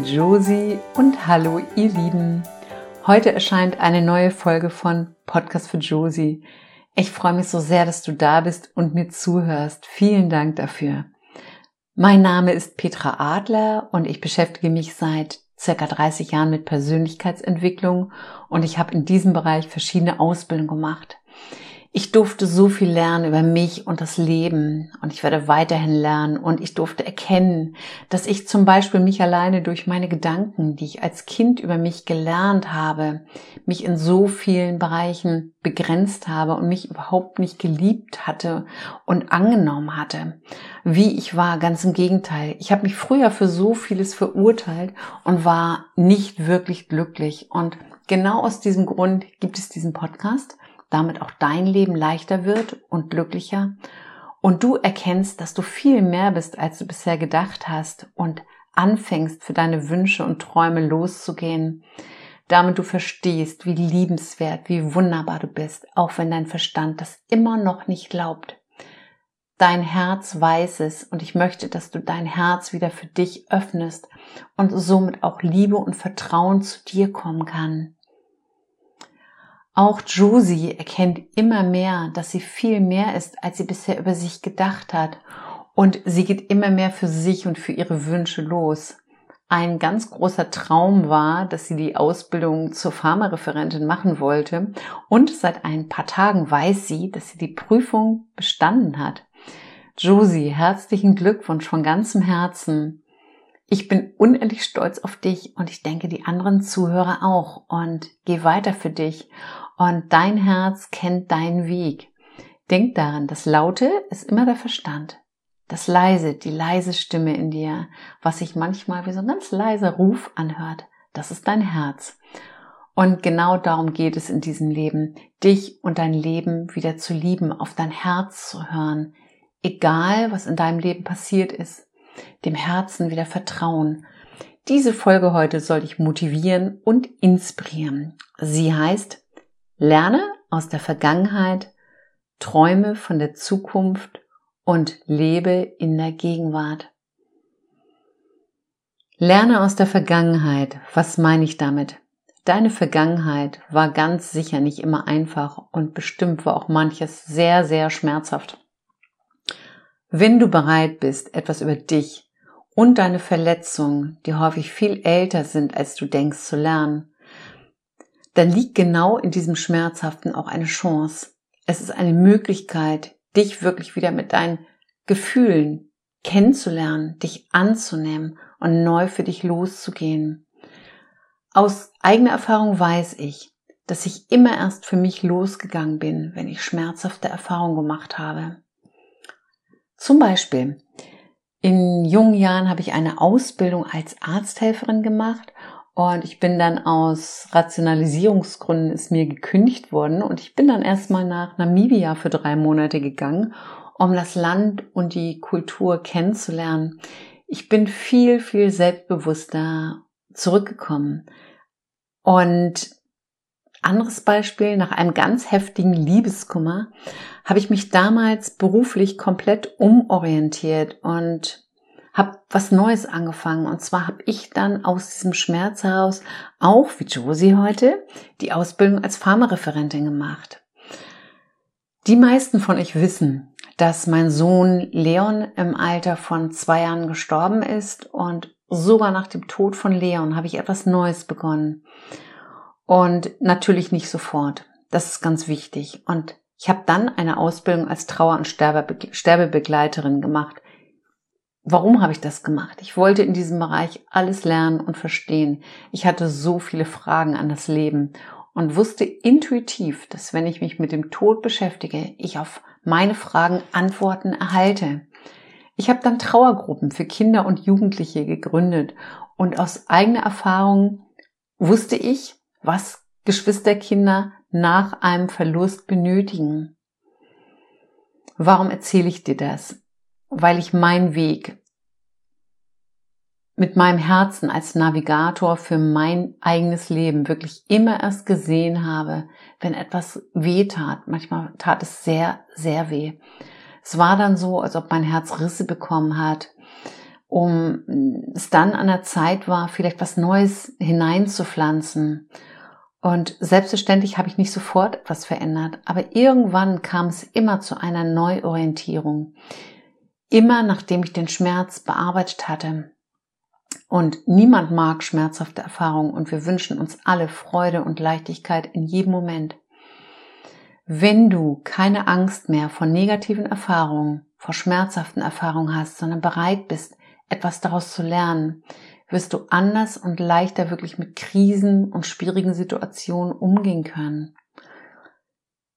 Liebe Josie und hallo ihr Lieben. Heute erscheint eine neue Folge von Podcast für Josie. Ich freue mich so sehr, dass du da bist und mir zuhörst. Vielen Dank dafür. Mein Name ist Petra Adler und ich beschäftige mich seit circa 30 Jahren mit Persönlichkeitsentwicklung und ich habe in diesem Bereich verschiedene Ausbildungen gemacht. Ich durfte so viel lernen über mich und das Leben und ich werde weiterhin lernen und ich durfte erkennen, dass ich zum Beispiel mich alleine durch meine Gedanken, die ich als Kind über mich gelernt habe, mich in so vielen Bereichen begrenzt habe und mich überhaupt nicht geliebt hatte und angenommen hatte, wie ich war. Ganz im Gegenteil. Ich habe mich früher für so vieles verurteilt und war nicht wirklich glücklich und Genau aus diesem Grund gibt es diesen Podcast, damit auch dein Leben leichter wird und glücklicher und du erkennst, dass du viel mehr bist, als du bisher gedacht hast und anfängst für deine Wünsche und Träume loszugehen, damit du verstehst, wie liebenswert, wie wunderbar du bist, auch wenn dein Verstand das immer noch nicht glaubt. Dein Herz weiß es und ich möchte, dass du dein Herz wieder für dich öffnest und somit auch Liebe und Vertrauen zu dir kommen kann. Auch Josie erkennt immer mehr, dass sie viel mehr ist, als sie bisher über sich gedacht hat. Und sie geht immer mehr für sich und für ihre Wünsche los. Ein ganz großer Traum war, dass sie die Ausbildung zur Pharmareferentin machen wollte. Und seit ein paar Tagen weiß sie, dass sie die Prüfung bestanden hat. Josie, herzlichen Glückwunsch von ganzem Herzen. Ich bin unendlich stolz auf dich und ich denke die anderen Zuhörer auch und geh weiter für dich und dein Herz kennt deinen Weg. Denk daran, das Laute ist immer der Verstand. Das Leise, die leise Stimme in dir, was sich manchmal wie so ein ganz leiser Ruf anhört, das ist dein Herz. Und genau darum geht es in diesem Leben, dich und dein Leben wieder zu lieben, auf dein Herz zu hören, egal was in deinem Leben passiert ist, dem Herzen wieder vertrauen. Diese Folge heute soll dich motivieren und inspirieren. Sie heißt Lerne aus der Vergangenheit, träume von der Zukunft und lebe in der Gegenwart. Lerne aus der Vergangenheit. Was meine ich damit? Deine Vergangenheit war ganz sicher nicht immer einfach und bestimmt war auch manches sehr, sehr schmerzhaft. Wenn du bereit bist, etwas über dich und deine Verletzungen, die häufig viel älter sind, als du denkst, zu lernen, dann liegt genau in diesem Schmerzhaften auch eine Chance. Es ist eine Möglichkeit, dich wirklich wieder mit deinen Gefühlen kennenzulernen, dich anzunehmen und neu für dich loszugehen. Aus eigener Erfahrung weiß ich, dass ich immer erst für mich losgegangen bin, wenn ich schmerzhafte Erfahrungen gemacht habe. Zum Beispiel, in jungen Jahren habe ich eine Ausbildung als Arzthelferin gemacht und ich bin dann aus Rationalisierungsgründen ist mir gekündigt worden und ich bin dann erstmal nach Namibia für drei Monate gegangen, um das Land und die Kultur kennenzulernen. Ich bin viel, viel selbstbewusster zurückgekommen. Und anderes Beispiel, nach einem ganz heftigen Liebeskummer habe ich mich damals beruflich komplett umorientiert und habe was Neues angefangen. Und zwar habe ich dann aus diesem Schmerz heraus auch, wie Josie heute, die Ausbildung als Pharmareferentin gemacht. Die meisten von euch wissen, dass mein Sohn Leon im Alter von zwei Jahren gestorben ist und sogar nach dem Tod von Leon habe ich etwas Neues begonnen. Und natürlich nicht sofort. Das ist ganz wichtig. Und ich habe dann eine Ausbildung als Trauer- und Sterbebegleiterin gemacht. Warum habe ich das gemacht? Ich wollte in diesem Bereich alles lernen und verstehen. Ich hatte so viele Fragen an das Leben und wusste intuitiv, dass wenn ich mich mit dem Tod beschäftige, ich auf meine Fragen Antworten erhalte. Ich habe dann Trauergruppen für Kinder und Jugendliche gegründet und aus eigener Erfahrung wusste ich, was Geschwisterkinder nach einem Verlust benötigen. Warum erzähle ich dir das? weil ich meinen Weg mit meinem Herzen als Navigator für mein eigenes Leben wirklich immer erst gesehen habe, wenn etwas weh tat. Manchmal tat es sehr, sehr weh. Es war dann so, als ob mein Herz Risse bekommen hat um es dann an der Zeit war, vielleicht was Neues hineinzupflanzen. Und selbstverständlich habe ich nicht sofort etwas verändert, aber irgendwann kam es immer zu einer Neuorientierung. Immer nachdem ich den Schmerz bearbeitet hatte. Und niemand mag schmerzhafte Erfahrungen und wir wünschen uns alle Freude und Leichtigkeit in jedem Moment. Wenn du keine Angst mehr vor negativen Erfahrungen, vor schmerzhaften Erfahrungen hast, sondern bereit bist, etwas daraus zu lernen, wirst du anders und leichter wirklich mit Krisen und schwierigen Situationen umgehen können.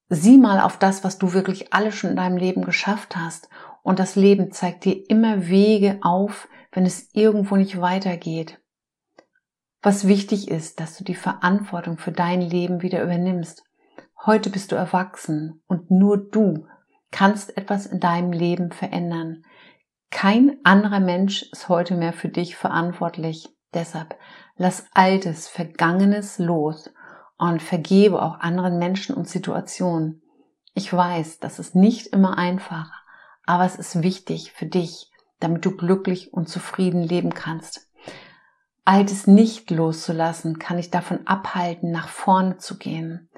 Sieh mal auf das, was du wirklich alles schon in deinem Leben geschafft hast. Und das Leben zeigt dir immer Wege auf, wenn es irgendwo nicht weitergeht. Was wichtig ist, dass du die Verantwortung für dein Leben wieder übernimmst Heute bist du erwachsen und nur du kannst etwas in deinem Leben verändern. Kein anderer Mensch ist heute mehr für dich verantwortlich. Deshalb lass Altes, Vergangenes los und vergebe auch anderen Menschen und Situationen. Ich weiß, das ist nicht immer einfach, aber es ist wichtig für dich, damit du glücklich und zufrieden leben kannst. Altes nicht loszulassen kann dich davon abhalten, nach vorne zu gehen.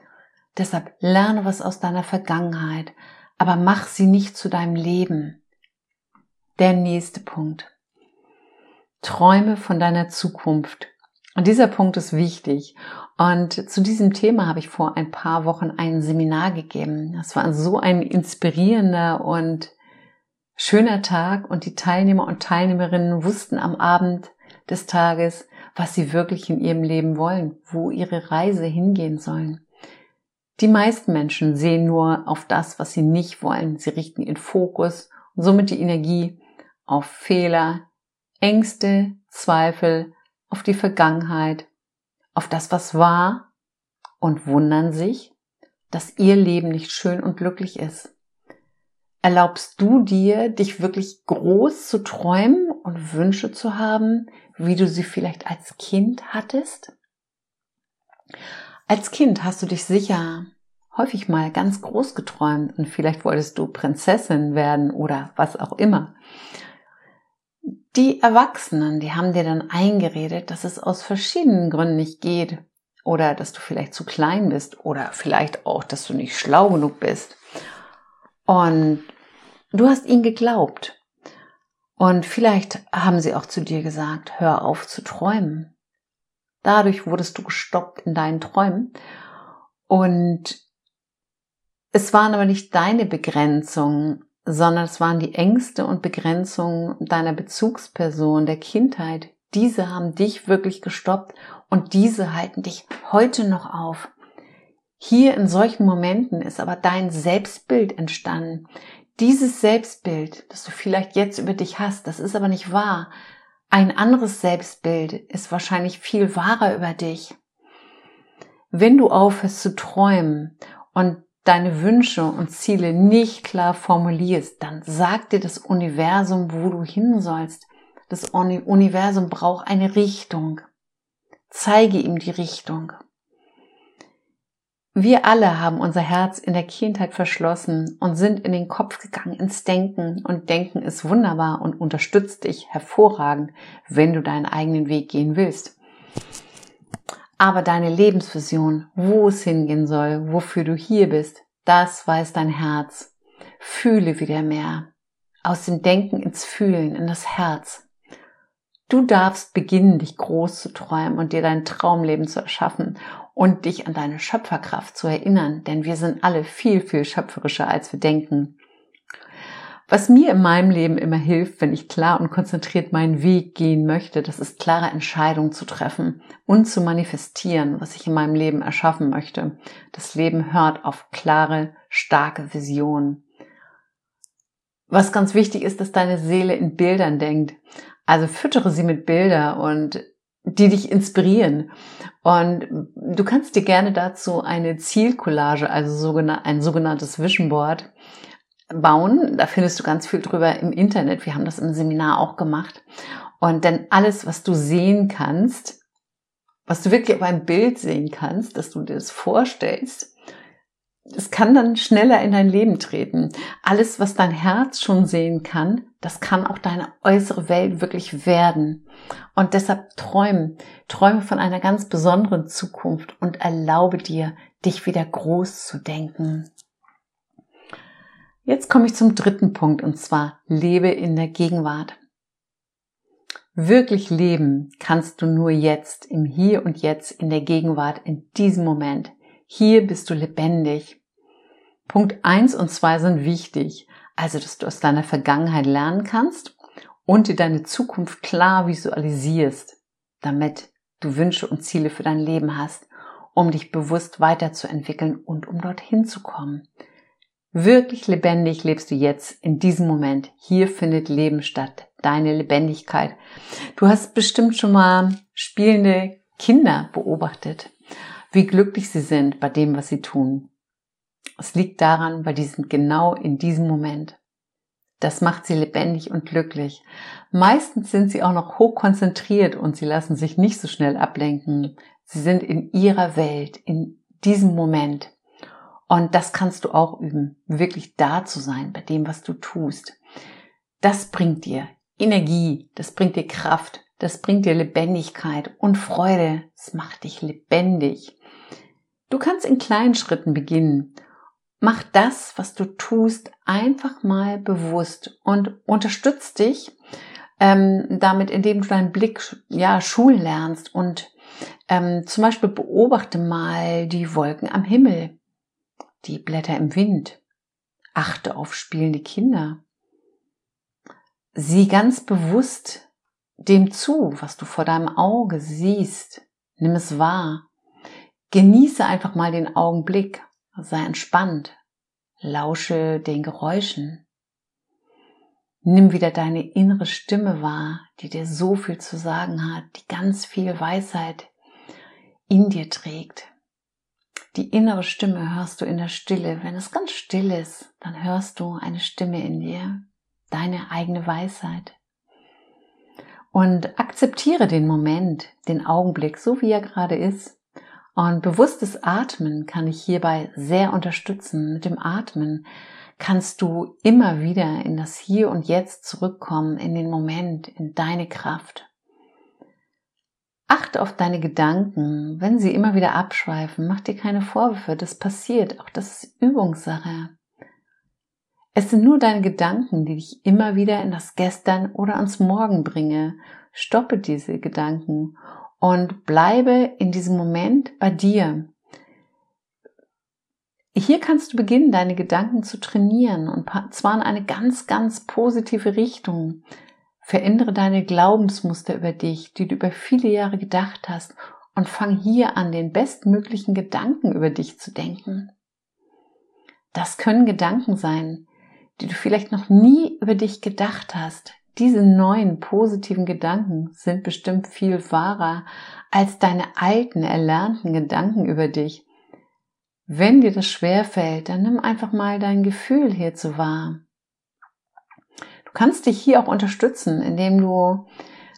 Deshalb lerne was aus deiner Vergangenheit, aber mach sie nicht zu deinem Leben. Der nächste Punkt. Träume von deiner Zukunft. Und dieser Punkt ist wichtig. Und zu diesem Thema habe ich vor ein paar Wochen ein Seminar gegeben. Das war so ein inspirierender und schöner Tag und die Teilnehmer und Teilnehmerinnen wussten am Abend des Tages, was sie wirklich in ihrem Leben wollen, wo ihre Reise hingehen sollen. Die meisten Menschen sehen nur auf das, was sie nicht wollen. Sie richten ihren Fokus und somit die Energie auf Fehler, Ängste, Zweifel, auf die Vergangenheit, auf das, was war und wundern sich, dass ihr Leben nicht schön und glücklich ist. Erlaubst du dir, dich wirklich groß zu träumen und Wünsche zu haben, wie du sie vielleicht als Kind hattest? Als Kind hast du dich sicher häufig mal ganz groß geträumt und vielleicht wolltest du Prinzessin werden oder was auch immer. Die Erwachsenen, die haben dir dann eingeredet, dass es aus verschiedenen Gründen nicht geht oder dass du vielleicht zu klein bist oder vielleicht auch, dass du nicht schlau genug bist. Und du hast ihnen geglaubt. Und vielleicht haben sie auch zu dir gesagt, hör auf zu träumen. Dadurch wurdest du gestoppt in deinen Träumen. Und es waren aber nicht deine Begrenzungen, sondern es waren die Ängste und Begrenzungen deiner Bezugsperson, der Kindheit. Diese haben dich wirklich gestoppt und diese halten dich heute noch auf. Hier in solchen Momenten ist aber dein Selbstbild entstanden. Dieses Selbstbild, das du vielleicht jetzt über dich hast, das ist aber nicht wahr. Ein anderes Selbstbild ist wahrscheinlich viel wahrer über dich. Wenn du aufhörst zu träumen und deine Wünsche und Ziele nicht klar formulierst, dann sagt dir das Universum, wo du hin sollst. Das Universum braucht eine Richtung. Zeige ihm die Richtung. Wir alle haben unser Herz in der Kindheit verschlossen und sind in den Kopf gegangen, ins Denken. Und Denken ist wunderbar und unterstützt dich hervorragend, wenn du deinen eigenen Weg gehen willst. Aber deine Lebensvision, wo es hingehen soll, wofür du hier bist, das weiß dein Herz. Fühle wieder mehr. Aus dem Denken ins Fühlen, in das Herz. Du darfst beginnen, dich groß zu träumen und dir dein Traumleben zu erschaffen und dich an deine Schöpferkraft zu erinnern, denn wir sind alle viel, viel schöpferischer, als wir denken. Was mir in meinem Leben immer hilft, wenn ich klar und konzentriert meinen Weg gehen möchte, das ist klare Entscheidungen zu treffen und zu manifestieren, was ich in meinem Leben erschaffen möchte. Das Leben hört auf klare, starke Visionen. Was ganz wichtig ist, dass deine Seele in Bildern denkt. Also füttere sie mit Bilder und die dich inspirieren. Und du kannst dir gerne dazu eine Zielcollage, also ein sogenanntes Vision Board, bauen. Da findest du ganz viel drüber im Internet. Wir haben das im Seminar auch gemacht. Und denn alles, was du sehen kannst, was du wirklich auf einem Bild sehen kannst, dass du dir das vorstellst, es kann dann schneller in dein Leben treten. Alles, was dein Herz schon sehen kann, das kann auch deine äußere Welt wirklich werden. Und deshalb träume, träume von einer ganz besonderen Zukunft und erlaube dir, dich wieder groß zu denken. Jetzt komme ich zum dritten Punkt und zwar lebe in der Gegenwart. Wirklich leben kannst du nur jetzt, im Hier und Jetzt, in der Gegenwart, in diesem Moment. Hier bist du lebendig. Punkt eins und zwei sind wichtig. Also, dass du aus deiner Vergangenheit lernen kannst und dir deine Zukunft klar visualisierst, damit du Wünsche und Ziele für dein Leben hast, um dich bewusst weiterzuentwickeln und um dorthin zu kommen. Wirklich lebendig lebst du jetzt in diesem Moment. Hier findet Leben statt. Deine Lebendigkeit. Du hast bestimmt schon mal spielende Kinder beobachtet, wie glücklich sie sind bei dem, was sie tun. Es liegt daran, weil die sind genau in diesem Moment. Das macht sie lebendig und glücklich. Meistens sind sie auch noch hoch konzentriert und sie lassen sich nicht so schnell ablenken. Sie sind in ihrer Welt, in diesem Moment. Und das kannst du auch üben, wirklich da zu sein bei dem, was du tust. Das bringt dir Energie, das bringt dir Kraft, das bringt dir Lebendigkeit und Freude. Es macht dich lebendig. Du kannst in kleinen Schritten beginnen. Mach das, was du tust, einfach mal bewusst und unterstütz dich ähm, damit, indem du deinen Blick ja schulen lernst und ähm, zum Beispiel beobachte mal die Wolken am Himmel die Blätter im Wind. Achte auf spielende Kinder. Sieh ganz bewusst dem zu, was du vor deinem Auge siehst. Nimm es wahr. Genieße einfach mal den Augenblick. Sei entspannt. Lausche den Geräuschen. Nimm wieder deine innere Stimme wahr, die dir so viel zu sagen hat, die ganz viel Weisheit in dir trägt. Die innere Stimme hörst du in der Stille. Wenn es ganz still ist, dann hörst du eine Stimme in dir, deine eigene Weisheit. Und akzeptiere den Moment, den Augenblick, so wie er gerade ist. Und bewusstes Atmen kann ich hierbei sehr unterstützen. Mit dem Atmen kannst du immer wieder in das Hier und Jetzt zurückkommen, in den Moment, in deine Kraft. Achte auf deine Gedanken. Wenn sie immer wieder abschweifen, mach dir keine Vorwürfe. Das passiert. Auch das ist Übungssache. Es sind nur deine Gedanken, die dich immer wieder in das Gestern oder ans Morgen bringe. Stoppe diese Gedanken und bleibe in diesem Moment bei dir. Hier kannst du beginnen, deine Gedanken zu trainieren und zwar in eine ganz, ganz positive Richtung. Verändere deine Glaubensmuster über dich, die du über viele Jahre gedacht hast und fang hier an, den bestmöglichen Gedanken über dich zu denken. Das können Gedanken sein, die du vielleicht noch nie über dich gedacht hast. Diese neuen positiven Gedanken sind bestimmt viel wahrer als deine alten erlernten Gedanken über dich. Wenn dir das schwer fällt, dann nimm einfach mal dein Gefühl hierzu wahr kannst dich hier auch unterstützen, indem du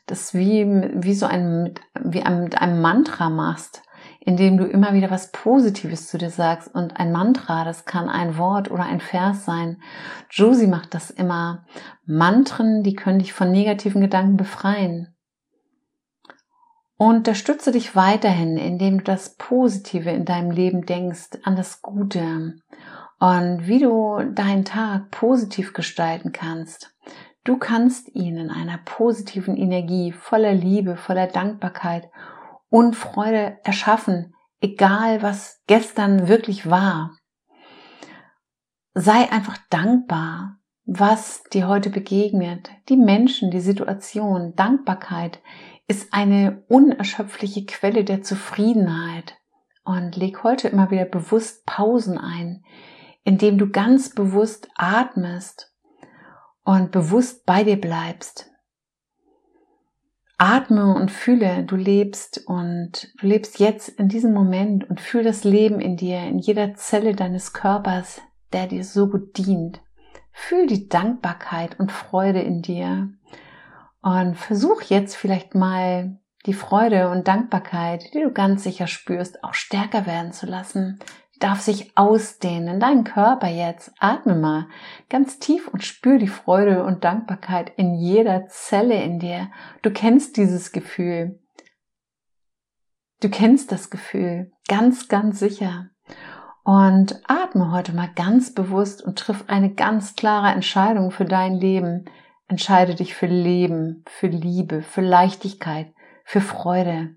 das wie, wie so ein, wie ein, mit einem Mantra machst, indem du immer wieder was Positives zu dir sagst. Und ein Mantra, das kann ein Wort oder ein Vers sein. Josie macht das immer. Mantren, die können dich von negativen Gedanken befreien. Unterstütze dich weiterhin, indem du das Positive in deinem Leben denkst, an das Gute und wie du deinen Tag positiv gestalten kannst. Du kannst ihn in einer positiven Energie, voller Liebe, voller Dankbarkeit und Freude erschaffen, egal was gestern wirklich war. Sei einfach dankbar, was dir heute begegnet, die Menschen, die Situation. Dankbarkeit ist eine unerschöpfliche Quelle der Zufriedenheit. Und leg heute immer wieder bewusst Pausen ein, indem du ganz bewusst atmest und bewusst bei dir bleibst. Atme und fühle, du lebst und du lebst jetzt in diesem Moment und fühl das Leben in dir, in jeder Zelle deines Körpers, der dir so gut dient. Fühl die Dankbarkeit und Freude in dir und versuch jetzt vielleicht mal die Freude und Dankbarkeit, die du ganz sicher spürst, auch stärker werden zu lassen, darf sich ausdehnen. Dein Körper jetzt. Atme mal ganz tief und spür die Freude und Dankbarkeit in jeder Zelle in dir. Du kennst dieses Gefühl. Du kennst das Gefühl. Ganz, ganz sicher. Und atme heute mal ganz bewusst und triff eine ganz klare Entscheidung für dein Leben. Entscheide dich für Leben, für Liebe, für Leichtigkeit, für Freude.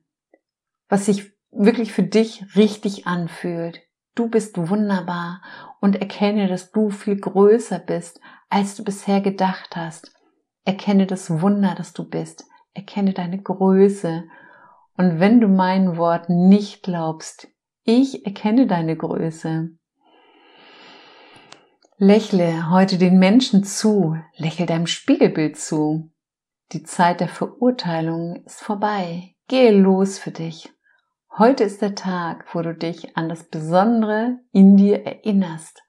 Was sich wirklich für dich richtig anfühlt. Du bist wunderbar und erkenne, dass du viel größer bist, als du bisher gedacht hast. Erkenne das Wunder, das du bist. Erkenne deine Größe. Und wenn du meinen Worten nicht glaubst, ich erkenne deine Größe. Lächle heute den Menschen zu, lächle deinem Spiegelbild zu. Die Zeit der Verurteilung ist vorbei. Gehe los für dich. Heute ist der Tag, wo du dich an das Besondere in dir erinnerst.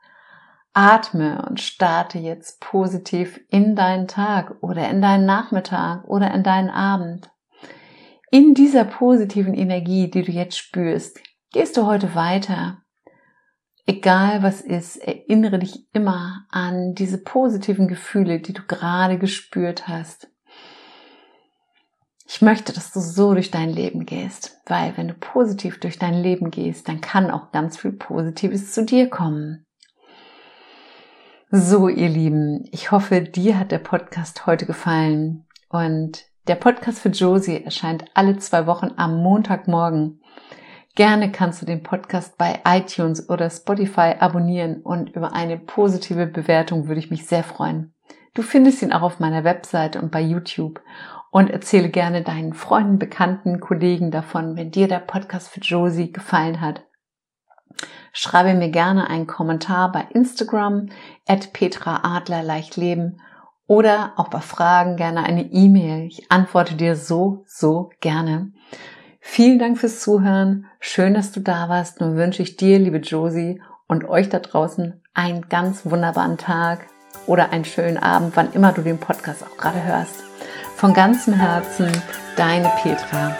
Atme und starte jetzt positiv in deinen Tag oder in deinen Nachmittag oder in deinen Abend. In dieser positiven Energie, die du jetzt spürst, gehst du heute weiter. Egal was ist, erinnere dich immer an diese positiven Gefühle, die du gerade gespürt hast. Ich möchte, dass du so durch dein Leben gehst, weil wenn du positiv durch dein Leben gehst, dann kann auch ganz viel Positives zu dir kommen. So, ihr Lieben, ich hoffe, dir hat der Podcast heute gefallen und der Podcast für Josie erscheint alle zwei Wochen am Montagmorgen. Gerne kannst du den Podcast bei iTunes oder Spotify abonnieren und über eine positive Bewertung würde ich mich sehr freuen. Du findest ihn auch auf meiner Webseite und bei YouTube und erzähle gerne deinen Freunden, Bekannten, Kollegen davon, wenn dir der Podcast für Josie gefallen hat. Schreibe mir gerne einen Kommentar bei Instagram at Petra Adler Leichtleben oder auch bei Fragen gerne eine E-Mail. Ich antworte dir so, so gerne. Vielen Dank fürs Zuhören. Schön, dass du da warst. Nun wünsche ich dir, liebe Josie, und euch da draußen einen ganz wunderbaren Tag oder einen schönen Abend, wann immer du den Podcast auch gerade hörst. Von ganzem Herzen, deine Petra.